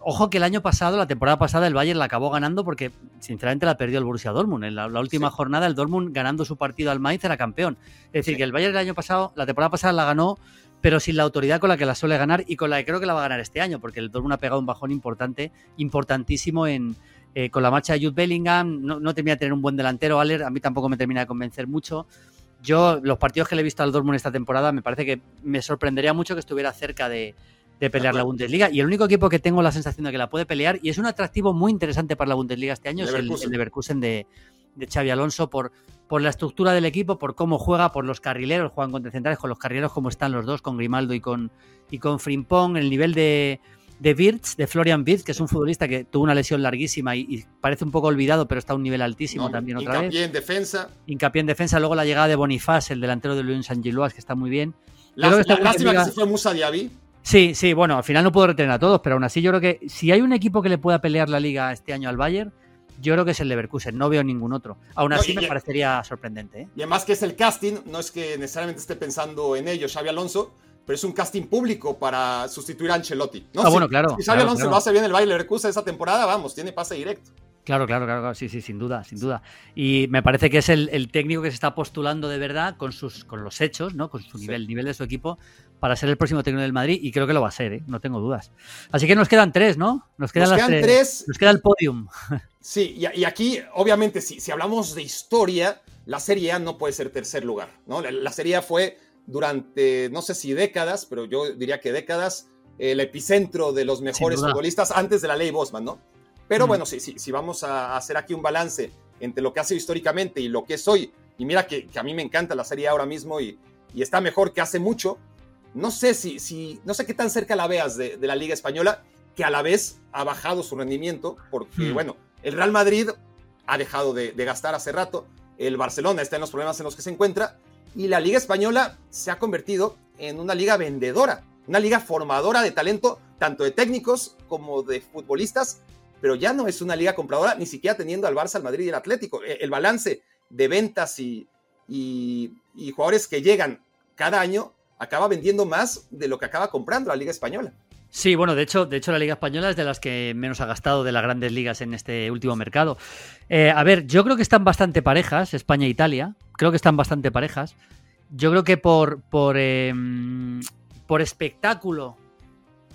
ojo que el año pasado, la temporada pasada, el Bayern la acabó ganando porque sinceramente la perdió el Borussia Dortmund. En la, última jornada, el Dortmund ganando su partido al Mainz era campeón. Es decir, que el Bayern el año pasado, la temporada pasada la ganó, pero sin la autoridad con la que la suele ganar y con la que creo que la va a ganar este año, porque el Dortmund ha pegado un bajón importante, importantísimo en, eh, con la marcha de Jude Bellingham. No, no termina de tener un buen delantero, Aller, a mí tampoco me termina de convencer mucho. Yo, los partidos que le he visto al Dortmund esta temporada, me parece que me sorprendería mucho que estuviera cerca de, de pelear la Bundesliga. Y el único equipo que tengo la sensación de que la puede pelear, y es un atractivo muy interesante para la Bundesliga este año, es el, el Leverkusen de, de Xavi Alonso por, por la estructura del equipo, por cómo juega, por los carrileros, juegan contra centrales, con los carrileros como están los dos, con Grimaldo y con, y con Frimpong, el nivel de, de de Florian Wirtz, que es un futbolista que tuvo una lesión larguísima y, parece un poco olvidado, pero está a un nivel altísimo también otra vez. Hincapié en defensa. Hincapié en defensa, luego la llegada de Bonifaz, el delantero de Luis Angeloas, que está muy bien. La, lástima que se fue Musa Diaby. Sí, sí, bueno, al final no puedo retener a todos, pero aún así yo creo que si hay un equipo que le pueda pelear la liga este año al Bayern, yo creo que es el Leverkusen, no veo ningún otro. Aún así me parecería sorprendente. ¿eh? Y además que es el casting, no es que necesariamente esté pensando en ello Xavi Alonso, pero es un casting público para sustituir a Ancelotti. ¿no? Ah, bueno, claro. Si Xavi Alonso lo hace bien el Bayern Leverkusen esa temporada, vamos, tiene pase directo. Claro, claro, claro, sí, sí, sin duda, sin duda. Y me parece que es el, técnico que se está postulando de verdad con sus, con los hechos, ¿no? Con su nivel, nivel de su equipo, para ser el próximo técnico del Madrid y creo que lo va a ser, ¿eh? no tengo dudas. Así que nos quedan tres, ¿no? Nos quedan, las tres, Nos queda el podium. Sí, y, aquí, obviamente, si, si hablamos de historia, la Serie A no puede ser tercer lugar, ¿no? La, Serie A fue durante, no sé si décadas, pero yo diría que décadas, el epicentro de los mejores futbolistas antes de la ley Bosman, ¿no? Pero bueno, si, si, si vamos a hacer aquí un balance entre lo que ha sido históricamente y lo que es hoy, y mira que, a mí me encanta la Serie ahora mismo y, y está mejor que hace mucho, no sé si, si, no sé qué tan cerca la veas de, la Liga Española, que a la vez ha bajado su rendimiento, porque, hmm. bueno, el Real Madrid ha dejado de, gastar hace rato, el Barcelona está en los problemas en los que se encuentra, y la Liga Española se ha convertido en una liga vendedora. una liga formadora de talento, tanto de técnicos como de futbolistas, pero ya no es una liga compradora, ni siquiera teniendo al Barça, al Madrid y el Atlético. E, el balance de ventas y, y, jugadores que llegan cada año acaba vendiendo más de lo que acaba comprando la Liga Española. Sí, bueno, de hecho, de hecho la Liga Española es de las que menos ha gastado de las grandes ligas en este último mercado. Eh, a ver, yo creo que están bastante parejas, España e Italia. Creo que están bastante parejas. Yo creo que por, por, em, por espectáculo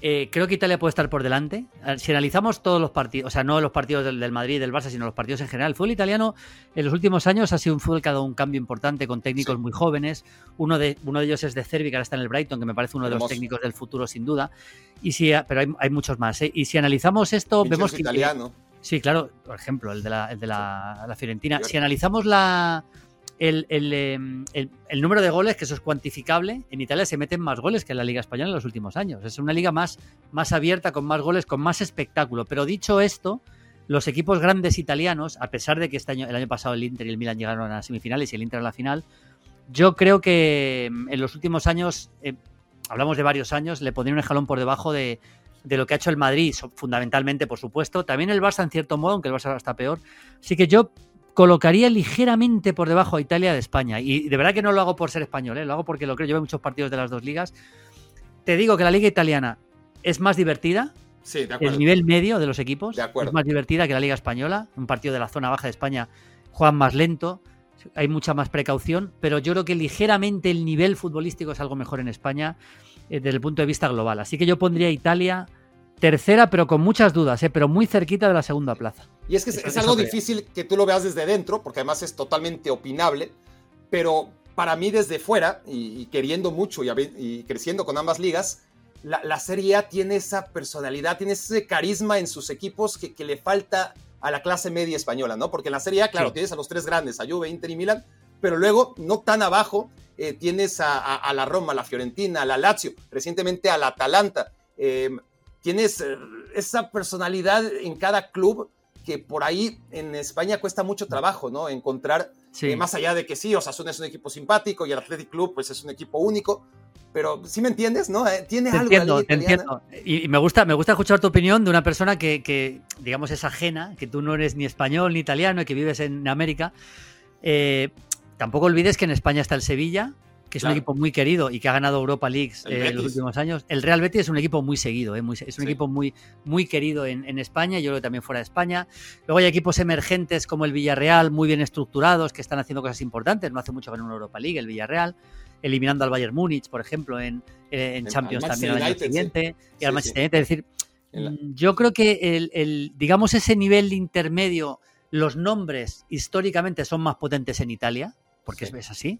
eh, creo que Italia puede estar por delante. Si analizamos todos los partidos, o sea, no los partidos del, Madrid y del Barça, sino los partidos en general, el fútbol italiano en los últimos años ha sido un fútbol que ha dado un cambio importante con técnicos muy jóvenes. Uno de, uno de ellos es de Cervi, que ahora está en el Brighton, que me parece uno de los técnicos del futuro, sin duda. Y si, pero hay, muchos más. ¿eh? Y si analizamos esto, vemos que. italiano. Sí, claro, por ejemplo, el de la, el de la Fiorentina. Si analizamos la, Em, el, el, número de goles, que eso es cuantificable, en Italia se meten más goles que en la Liga Española en los últimos años. Es una liga más, más abierta, con más goles, con más espectáculo. Pero dicho esto, los equipos grandes italianos, a pesar de que este año, el año pasado el Inter y el Milan llegaron a las semifinales y el Inter a la final, yo creo que em, en los últimos años, eh, hablamos de varios años, le pondría un escalón por debajo de, de lo que ha hecho el Madrid, fundamentalmente, por supuesto. También el Barça, en cierto modo, aunque el Barça está peor. Así que yo colocaría ligeramente por debajo a Italia de España. Y de verdad que no lo hago por ser español, ¿eh? lo hago porque lo creo. Llevo muchos partidos de las dos ligas. Te digo que la liga italiana es más divertida. Sí, de acuerdo. El nivel medio de los equipos de es más divertida que la liga española. Un partido de la zona baja de España juegan más lento, hay mucha más precaución, pero yo creo que ligeramente el nivel futbolístico es algo mejor en España eh, desde el punto de vista global. Así que yo pondría Italia tercera, pero con muchas dudas, ¿eh? pero muy cerquita de la segunda plaza. Y es que es, algo difícil que tú lo veas desde dentro, porque además es totalmente opinable, pero para mí desde fuera, y, queriendo mucho y, creciendo con ambas ligas, la, Serie A tiene esa personalidad, tiene ese carisma en sus equipos que, le falta a la clase media española, ¿no? Porque en la Serie A, claro, tienes a los tres grandes, a Juve, Inter y Milan, pero luego, no tan abajo, eh, tienes a, la Roma, a la Fiorentina, a la Lazio, recientemente a la Atalanta. Eh, tienes eh, esa personalidad en cada club que por ahí en España cuesta mucho trabajo, ¿no? Encontrar, eh, más allá de que sí, Osasuna es un equipo simpático y el Athletic Club pues es un equipo único, pero sí me entiendes, ¿no? Eh, tiene algo entiendo, te entiendo. Y, me gusta, me gusta escuchar tu opinión de una persona que, que, digamos, es ajena, que tú no eres ni español ni italiano y que vives en América. tampoco olvides que en España está el Sevilla, que es un equipo muy querido y que ha ganado Europa League eh, en los últimos años. El Real Betis es un equipo muy seguido, eh, es un equipo muy, muy querido en, España, yo creo que también fuera de España. Luego hay equipos emergentes como el Villarreal, muy bien estructurados, que están haciendo cosas importantes. No hace mucho en una Europa League, el Villarreal, eliminando al Bayern Múnich, por ejemplo, en, en Champions también al año siguiente, y al Manchester United. Es decir, mm, yo creo que el, digamos, ese nivel intermedio, los nombres históricamente son más potentes en Italia, porque es así.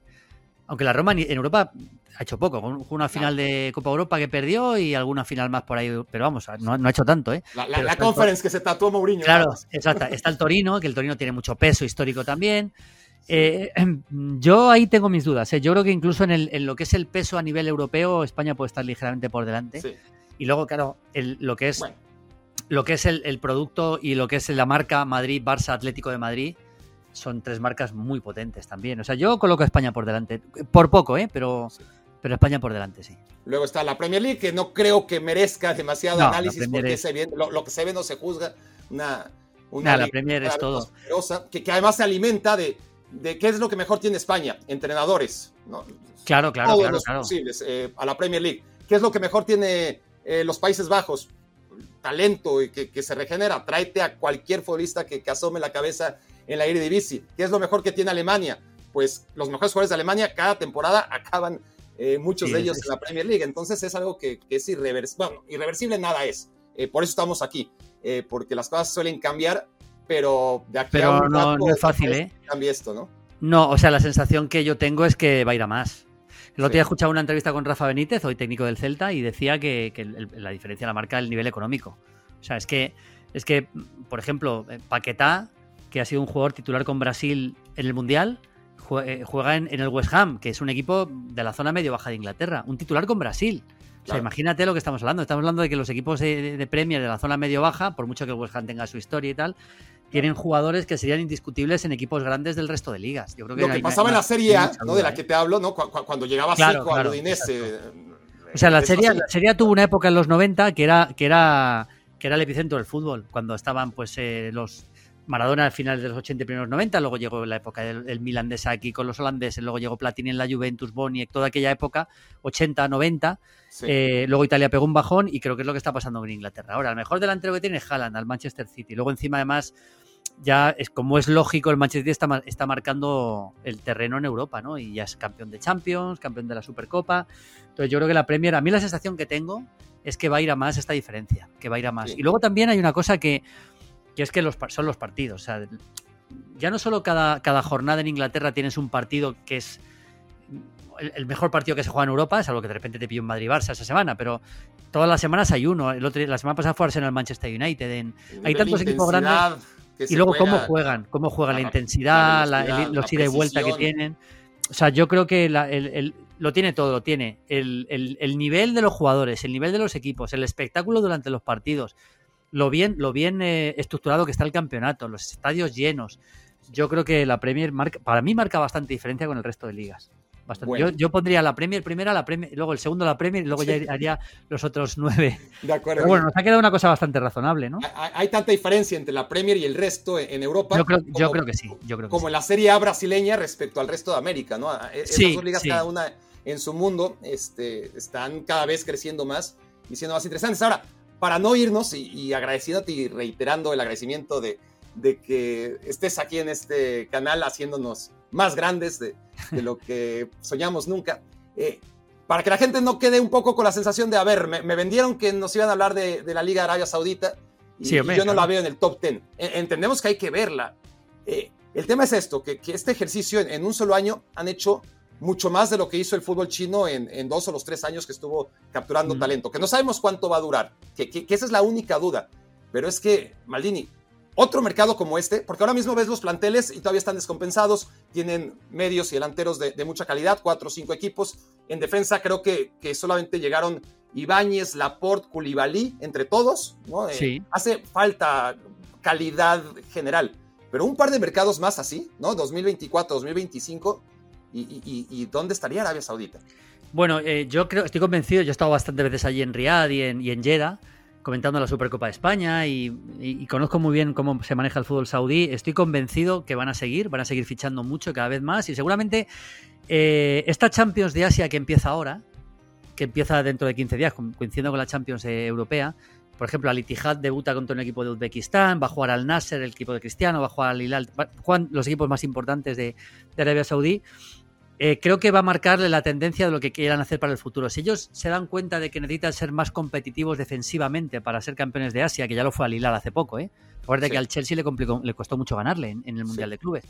Aunque la Roma en Europa ha hecho poco, con una final de Copa Europa que perdió y alguna final más por ahí, pero vamos, no, ha hecho tanto, ¿eh? La, conference que se tatuó Mourinho. Claro, exacto. Está el Torino, que el Torino tiene mucho peso histórico también. Eh, yo ahí tengo mis dudas. ¿eh? Yo creo que incluso en, lo que es el peso a nivel europeo, España puede estar ligeramente por delante. Y luego, claro, lo que es, lo que es el, producto y lo que es la marca Madrid, Barça, Atlético de Madrid, son tres marcas muy potentes también. O sea, yo coloco a España por delante. Por poco, ¿eh? Pero, pero España por delante, sí. Luego está la Premier League, que no creo que merezca demasiado análisis porque lo, que se ve no se juzga. Una, una la Premier es todo. Que, que, además se alimenta de, de qué es lo que mejor tiene España, entrenadores. ¿no? Claro, claro, claro. Los posibles eh, a la Premier League. ¿Qué es lo que mejor tiene eh, los Países Bajos? Talento y que, que, se regenera. Tráete a cualquier futbolista que, que asome la cabeza en la Eredivisie. ¿Qué es lo mejor que tiene Alemania? Pues los mejores jugadores de Alemania cada temporada acaban eh, muchos de ellos en la Premier League. Entonces es algo que, es irreversible. Bueno, irreversible nada es. Eh, por eso estamos aquí. Eh, porque las cosas suelen cambiar, pero de aquí a un no, no es fácil, ¿eh? Cambia esto, ¿no? No, o sea, la sensación que yo tengo es que va a ir a más. El otro día he escuchado una entrevista con Rafa Benítez, hoy técnico del Celta, y decía que, la diferencia la marca el nivel económico. O sea, es que, es que por ejemplo, Paquetá que ha sido un jugador titular con Brasil en el Mundial, eh, juega en, el West Ham, que es un equipo de la zona medio-baja de Inglaterra. Un titular con Brasil. O sea, imagínate lo que estamos hablando. Estamos hablando de que los equipos de, Premier de la zona medio-baja, por mucho que el West Ham tenga su historia y tal, tienen jugadores que serían indiscutibles en equipos grandes del resto de ligas. Yo creo que lo que pasaba en la Serie A, ¿no? de la que te hablo, ¿no? cuando llegaba claro, Seco al Udinese, O sea, la serie, la serie tuvo una época en los 90 que era, que era, que era el epicentro del fútbol, cuando estaban pues eh, los Maradona al final de los 80 y primeros 90, luego llegó la época del Milan de Saki con los holandeses, luego llegó Platini en la Juventus, Boniek, toda aquella época, 80, 90. Eh, luego Italia pegó un bajón y creo que es lo que está pasando en Inglaterra. Ahora, el mejor delantero que tiene es Haaland, al Manchester City. Luego encima además ya es como es lógico, el Manchester City está, está marcando el terreno en Europa, ¿no? Y ya es campeón de Champions, campeón de la Supercopa. Entonces yo creo que la Premier, a mí la sensación que tengo es que va a ir a más esta diferencia, que va a ir a más. Y luego también hay una cosa que que es que los, son los partidos. O sea, ya no solo cada, cada jornada en Inglaterra tienes un partido que es el, mejor partido que se juega en Europa, es algo que de repente te pilló en Madrid-Barça esa semana, pero todas las semanas hay uno. El otro, la semana pasada fue Arsenal Manchester United. hay tantos equipos grandes. Y luego cómo juegan, cómo juegan, la, intensidad, los ida y vuelta que tienen. O sea, yo creo que lo tiene todo, lo tiene. el nivel de los jugadores, el nivel de los equipos, el espectáculo durante los partidos, lo bien, lo bien eh, estructurado que está el campeonato, los estadios llenos. Yo creo que la Premier marca, para mí marca bastante diferencia con el resto de ligas. Yo, pondría la Premier primera, la Premier, luego el segundo la Premier y luego ya haría los otros nueve. De acuerdo. Pero bueno, nos ha quedado una cosa bastante razonable, ¿no? Hay, tanta diferencia entre la Premier y el resto en Europa. Yo creo, yo creo que sí. Yo creo como en la Serie A brasileña respecto al resto de América, ¿no? E, esas dos ligas, cada una en su mundo, este, están cada vez creciendo más y siendo más interesantes. Ahora, para no irnos y, agradeciéndote y reiterando el agradecimiento de, que estés aquí en este canal haciéndonos más grandes de, lo que soñamos nunca. Eh, para que la gente no quede un poco con la sensación de, a ver, me, vendieron que nos iban a hablar de, la Liga de Arabia Saudita y, yo no la veo en el top 10. E, entendemos que hay que verla. Eh, el tema es esto, que, este ejercicio en, un solo año han hecho mucho más de lo que hizo el fútbol chino en, dos o los tres años que estuvo capturando talento, que no sabemos cuánto va a durar, que, esa es la única duda. Pero es que, Maldini, otro mercado como este, porque ahora mismo ves los planteles y todavía están descompensados, tienen medios y delanteros de, mucha calidad, cuatro o cinco equipos. En defensa creo que, que solamente llegaron Ibáñez, Laporte, Koulibaly, entre todos. ¿no? Eh, hace falta calidad general. Pero un par de mercados más así, ¿no? 2024, 2025 ¿Y, dónde estaría Arabia Saudita? Bueno, eh, yo creo, estoy convencido, yo he estado bastantes veces allí en Riyadh y en, y en Jeddah comentando la Supercopa de España y, conozco muy bien cómo se maneja el fútbol saudí. Estoy convencido que van a seguir, van a seguir fichando mucho cada vez más y seguramente eh, esta Champions de Asia que empieza ahora, que empieza dentro de 15 días, coincidiendo con la Champions europea, por ejemplo, Al Ittihad debuta contra un equipo de Uzbekistán, va a jugar al Nasser, el equipo de Cristiano, va a jugar al Hilal, juegan los equipos más importantes de, de Arabia Saudí. Eh, creo que va a marcarle la tendencia de lo que quieran hacer para el futuro. Si ellos se dan cuenta de que necesitan ser más competitivos defensivamente para ser campeones de Asia, que ya lo fue al Hilal hace poco, ¿eh? Recuerda que al Chelsea le, complicó, le costó mucho ganarle en, el Mundial de Clubes.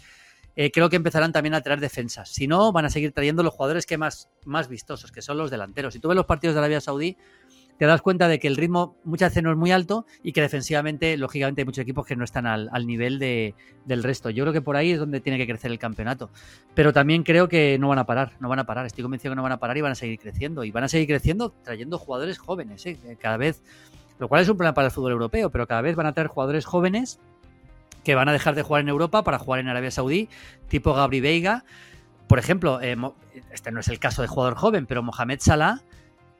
Eh, creo que empezarán también a traer defensas. Si no, van a seguir trayendo los jugadores que más, más vistosos, que son los delanteros. Si tú ves los partidos de Arabia Saudí, te das cuenta de que el ritmo muchas veces no es muy alto y que defensivamente, lógicamente, hay muchos equipos que no están al, nivel de, del resto. Yo creo que por ahí es donde tiene que crecer el campeonato. Pero también creo que no van a parar, no van a parar. Estoy convencido que no van a parar y van a seguir creciendo. Y van a seguir creciendo trayendo jugadores jóvenes, ¿eh? cada vez, lo cual es un problema para el fútbol europeo, pero cada vez van a traer jugadores jóvenes que van a dejar de jugar en Europa para jugar en Arabia Saudí, tipo Gabri Veiga. Por ejemplo, eh, este no es el caso de jugador joven, pero Mohamed Salah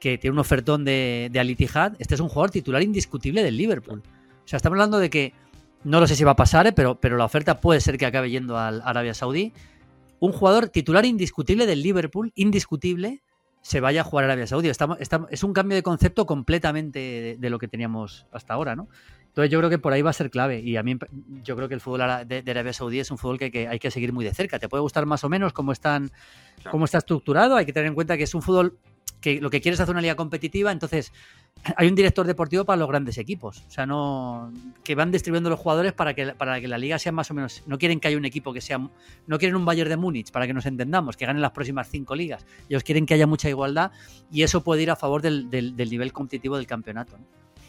que tiene un ofertón de, de Al este es un jugador titular indiscutible del Liverpool. O sea, estamos hablando de que no lo sé si va a pasar, eh, pero, pero la oferta puede ser que acabe yendo al Arabia Saudí. Un jugador titular indiscutible del Liverpool, indiscutible, se vaya a jugar a Arabia Saudí. Estamos, es un cambio de concepto completamente de, lo que teníamos hasta ahora, ¿no? Entonces yo creo que por ahí va a ser clave. Y a mí yo creo que el fútbol de, Arabia Saudí es un fútbol que, hay que seguir muy de cerca. Te puede gustar más o menos cómo, están, cómo está estructurado. Hay que tener en cuenta que es un fútbol que lo que quieres es hacer una liga competitiva, entonces hay un director deportivo para los grandes equipos. O sea, no que van distribuyendo los jugadores para que, para que la liga sea más o menos. No quieren que haya un equipo que sea. No quieren un Bayern de Múnich, para que nos entendamos, que ganen las próximas cinco ligas. Ellos quieren que haya mucha igualdad y eso puede ir a favor del, nivel competitivo del campeonato.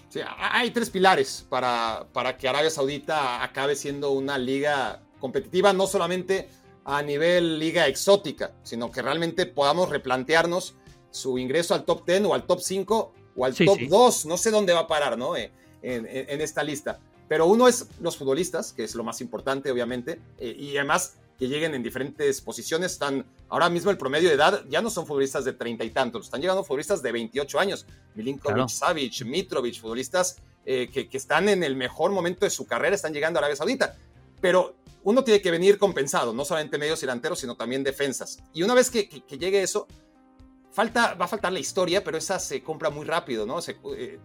Sí, hay tres pilares para, para que Arabia Saudita acabe siendo una liga competitiva, no solamente a nivel liga exótica, sino que realmente podamos replantearnos su ingreso al top 10 o al top 5 o al top 2, no sé dónde va a parar, ¿no? Eh, en, esta lista. Pero uno es los futbolistas, que es lo más importante, obviamente, eh, y además que lleguen en diferentes posiciones. Están ahora mismo el promedio de edad ya no son futbolistas de treinta y tantos, están llegando futbolistas de 28 años. Milinkovic, Savic, Mitrovic, futbolistas eh, que, están en el mejor momento de su carrera, están llegando a Arabia Saudita. Pero uno tiene que venir compensado, no solamente medios y delanteros, sino también defensas. Y una vez que, llegue eso, falta, va a faltar la historia, pero esa se compra muy rápido, ¿no? Se, eh,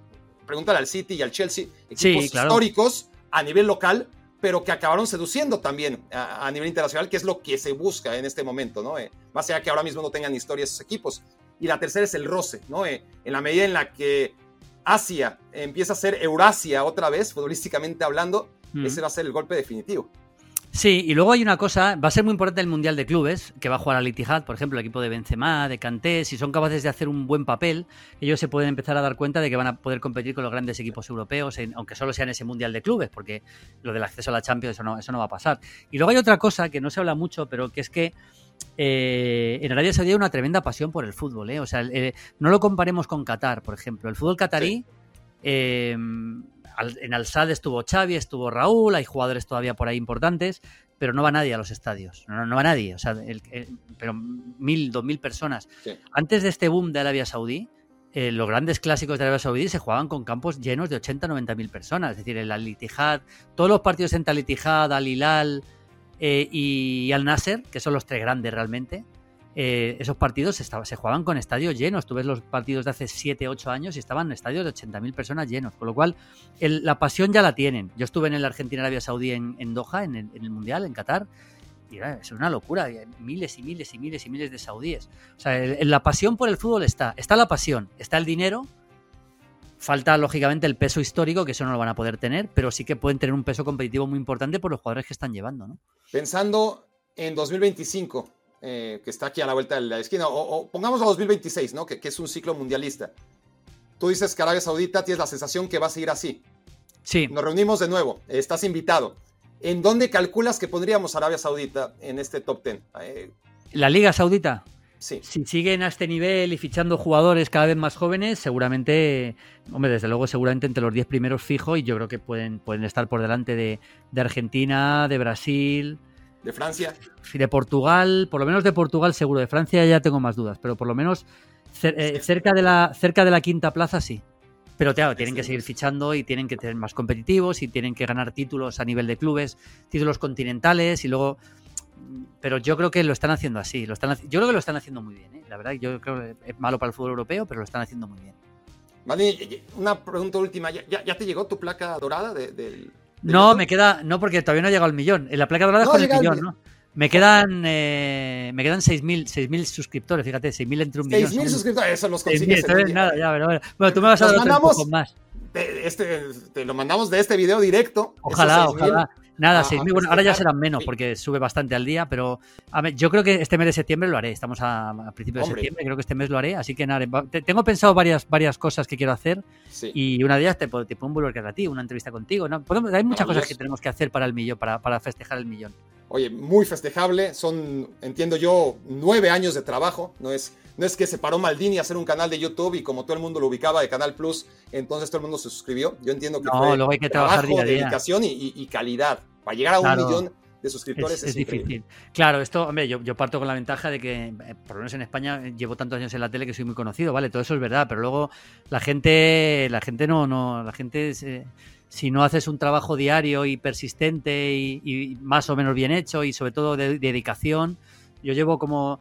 pregúntale al City y al Chelsea, equipos históricos a nivel local, pero que acabaron seduciendo también a, nivel internacional, que es lo que se busca en este momento, ¿no? Eh, más allá que ahora mismo no tengan historia esos equipos. Y la tercera es el roce, ¿no? Eh, en la medida en la que Asia empieza a ser Eurasia otra vez, futbolísticamente hablando, ese va a ser el golpe definitivo. Sí, y luego hay una cosa, va a ser muy importante el Mundial de Clubes, que va a jugar al Itihad, por ejemplo, el equipo de Benzema, de Kanté, si son capaces de hacer un buen papel, ellos se pueden empezar a dar cuenta de que van a poder competir con los grandes equipos europeos, aunque solo sea en ese Mundial de Clubes, porque lo del acceso a la Champions, eso no, eso no va a pasar. Y luego hay otra cosa que no se habla mucho, pero que es que eh, en Arabia Saudí hay una tremenda pasión por el fútbol, ¿eh? o sea, eh, no lo comparemos con Qatar, por ejemplo. El fútbol catarí... Eh, en Al-Sad estuvo Xavi, estuvo Raúl, hay jugadores todavía por ahí importantes, pero no va nadie a los estadios, no, va nadie, o sea, pero mil, dos mil personas. Antes de este boom de Arabia Saudí, eh, los grandes clásicos de Arabia Saudí se jugaban con campos llenos de 80, 90 mil personas, es decir, el Al-Ittihad, todos los partidos entre Al-Ittihad, Al-Hilal eh, y Al-Nasser, que son los tres grandes realmente, eh, esos partidos se jugaban con estadios llenos. Tú ves los partidos de hace 7, 8 años y estaban estadios de 80.000 personas llenos. Con lo cual, la pasión ya la tienen. Yo estuve en el Argentina-Arabia Saudí en, Doha, en el, Mundial, en Qatar. Y es una locura, miles y miles y miles y miles de saudíes. O sea, la pasión por el fútbol está. Está la pasión, está el dinero, Falta, lógicamente, el peso histórico, que eso no lo van a poder tener, pero sí que pueden tener un peso competitivo muy importante por los jugadores que están llevando. Pensando en 2025, eh, que está aquí a la vuelta de la esquina, o, pongamos a 2026, ¿no? Que, es un ciclo mundialista. Tú dices que Arabia Saudita tienes la sensación que va a seguir así. Sí. Nos reunimos de nuevo, estás invitado. ¿En dónde calculas que pondríamos Arabia Saudita en este top 10? Eh, ¿La Liga Saudita? Sí. Si siguen a este nivel y fichando jugadores cada vez más jóvenes, seguramente, hombre, desde luego, seguramente entre los 10 primeros fijo y yo creo que pueden, pueden estar por delante de, de Argentina, de Brasil, ¿De Francia? De Portugal, por lo menos de Portugal seguro. De Francia ya tengo más dudas, pero por lo menos eh, cerca, de la, cerca de la quinta plaza sí. Pero claro, tienen que seguir fichando y tienen que ser más competitivos y tienen que ganar títulos a nivel de clubes, títulos continentales y luego... Pero yo creo que lo están haciendo así. Lo están, yo creo que lo están haciendo muy bien. ¿eh? La verdad, yo creo que es malo para el fútbol europeo, pero lo están haciendo muy bien. Vale, una pregunta última. ¿Ya, te llegó tu placa dorada del, no, me queda. No, porque todavía no ha llegado al millón. En la placa dorada es con el millón, ¿no? Me quedan, eh, me quedan 6.000 suscriptores, fíjate, 6.000 entre un millón. 6.000 suscriptores, eso los consigues. nada, ya, pero bueno. bueno, tú me vas a dar un poco más. Este, te lo mandamos de este video directo. Ojalá, ojalá. Nada, 6.000, bueno, ahora ya serán menos porque sube bastante al día, pero a ver, yo creo que este mes de septiembre lo haré. Estamos a, principios de septiembre, creo que este mes lo haré. Así que nada, tengo pensado varias, varias cosas que quiero hacer y una de ellas te, te puedo volver a ti, una entrevista contigo. ¿no? hay muchas cosas que tenemos que hacer para el millón, para, para festejar el millón. Oye, muy festejable. Son, entiendo yo, nueve años de trabajo. No es no es que se paró Maldini a hacer un canal de YouTube y como todo el mundo lo ubicaba de Canal Plus, entonces todo el mundo se suscribió. Yo entiendo que no, luego hay que trabajar trabajo, dedicación y, calidad. Para llegar a un millón de suscriptores es, difícil. Claro, esto, hombre, yo, parto con la ventaja de que, eh, por lo menos en España, llevo tantos años en la tele que soy muy conocido, ¿vale? Todo eso es verdad, pero luego la gente, la gente no, no, la gente... si no haces un trabajo diario y persistente y, más o menos bien hecho y sobre todo de dedicación, yo llevo como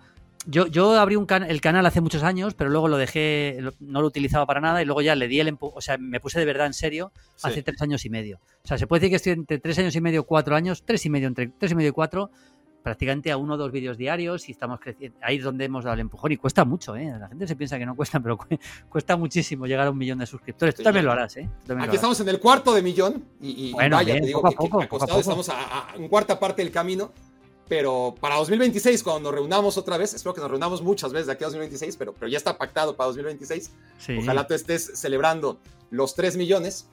yo, yo abrí un el canal hace muchos años, pero luego lo dejé, no lo utilizaba para nada y luego ya le di el empuje, o sea, me puse de verdad en serio hace tres años y medio. O sea, se puede decir que estoy entre tres años y medio, cuatro años, tres y medio, entre tres y medio y cuatro, prácticamente a uno o dos vídeos diarios y estamos creciendo. Ahí es donde hemos dado el empujón y cuesta mucho, ¿eh? La gente se piensa que no cuesta, pero cuesta muchísimo llegar a un millón de suscriptores. Tú también lo harás, ¿eh? Aquí estamos en el cuarto de millón y, vaya, te digo que, poco, estamos a, a, cuarta parte del camino pero para 2026, cuando nos reunamos otra vez, espero que nos reunamos muchas veces de aquí a 2026, pero, pero ya está pactado para 2026. Ojalá tú estés celebrando los 3 millones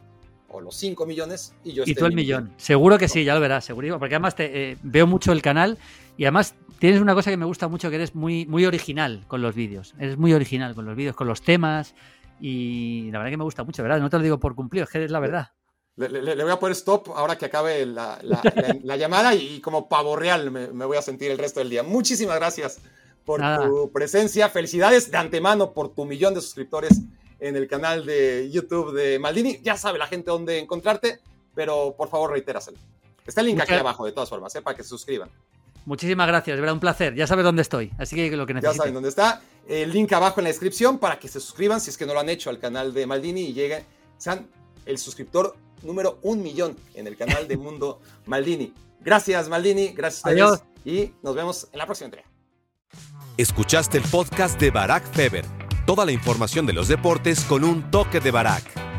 o los 5 millones y yo Y tú el millón. Seguro que sí, ya lo verás, seguro. Porque además te, eh, veo mucho el canal y además tienes una cosa que me gusta mucho, que eres muy, muy original con los vídeos. Eres muy original con los vídeos, con los temas y la verdad que me gusta mucho, ¿verdad? No te lo digo por cumplir, es que es la verdad. Le, voy a poner stop ahora que acabe la, llamada y, como pavo real me, voy a sentir el resto del día. Muchísimas gracias por tu presencia. Felicidades de antemano por tu millón de suscriptores en el canal de YouTube de Maldini. Ya sabe la gente dónde encontrarte, pero por favor reitéraselo. Está el link aquí abajo, de todas formas, ¿eh? para que se suscriban. Muchísimas gracias, era un placer. Ya sabes dónde estoy, así que lo que necesiten. Ya saben dónde está. El link abajo en la descripción para que se suscriban si es que no lo han hecho al canal de Maldini y lleguen, sean el suscriptor número un millón en el canal de Mundo Maldini. Gracias, Maldini. Gracias a Adiós. Y nos vemos en la próxima entrega. Escuchaste el podcast de Barack Feber. Toda la información de los deportes con un toque de Barack.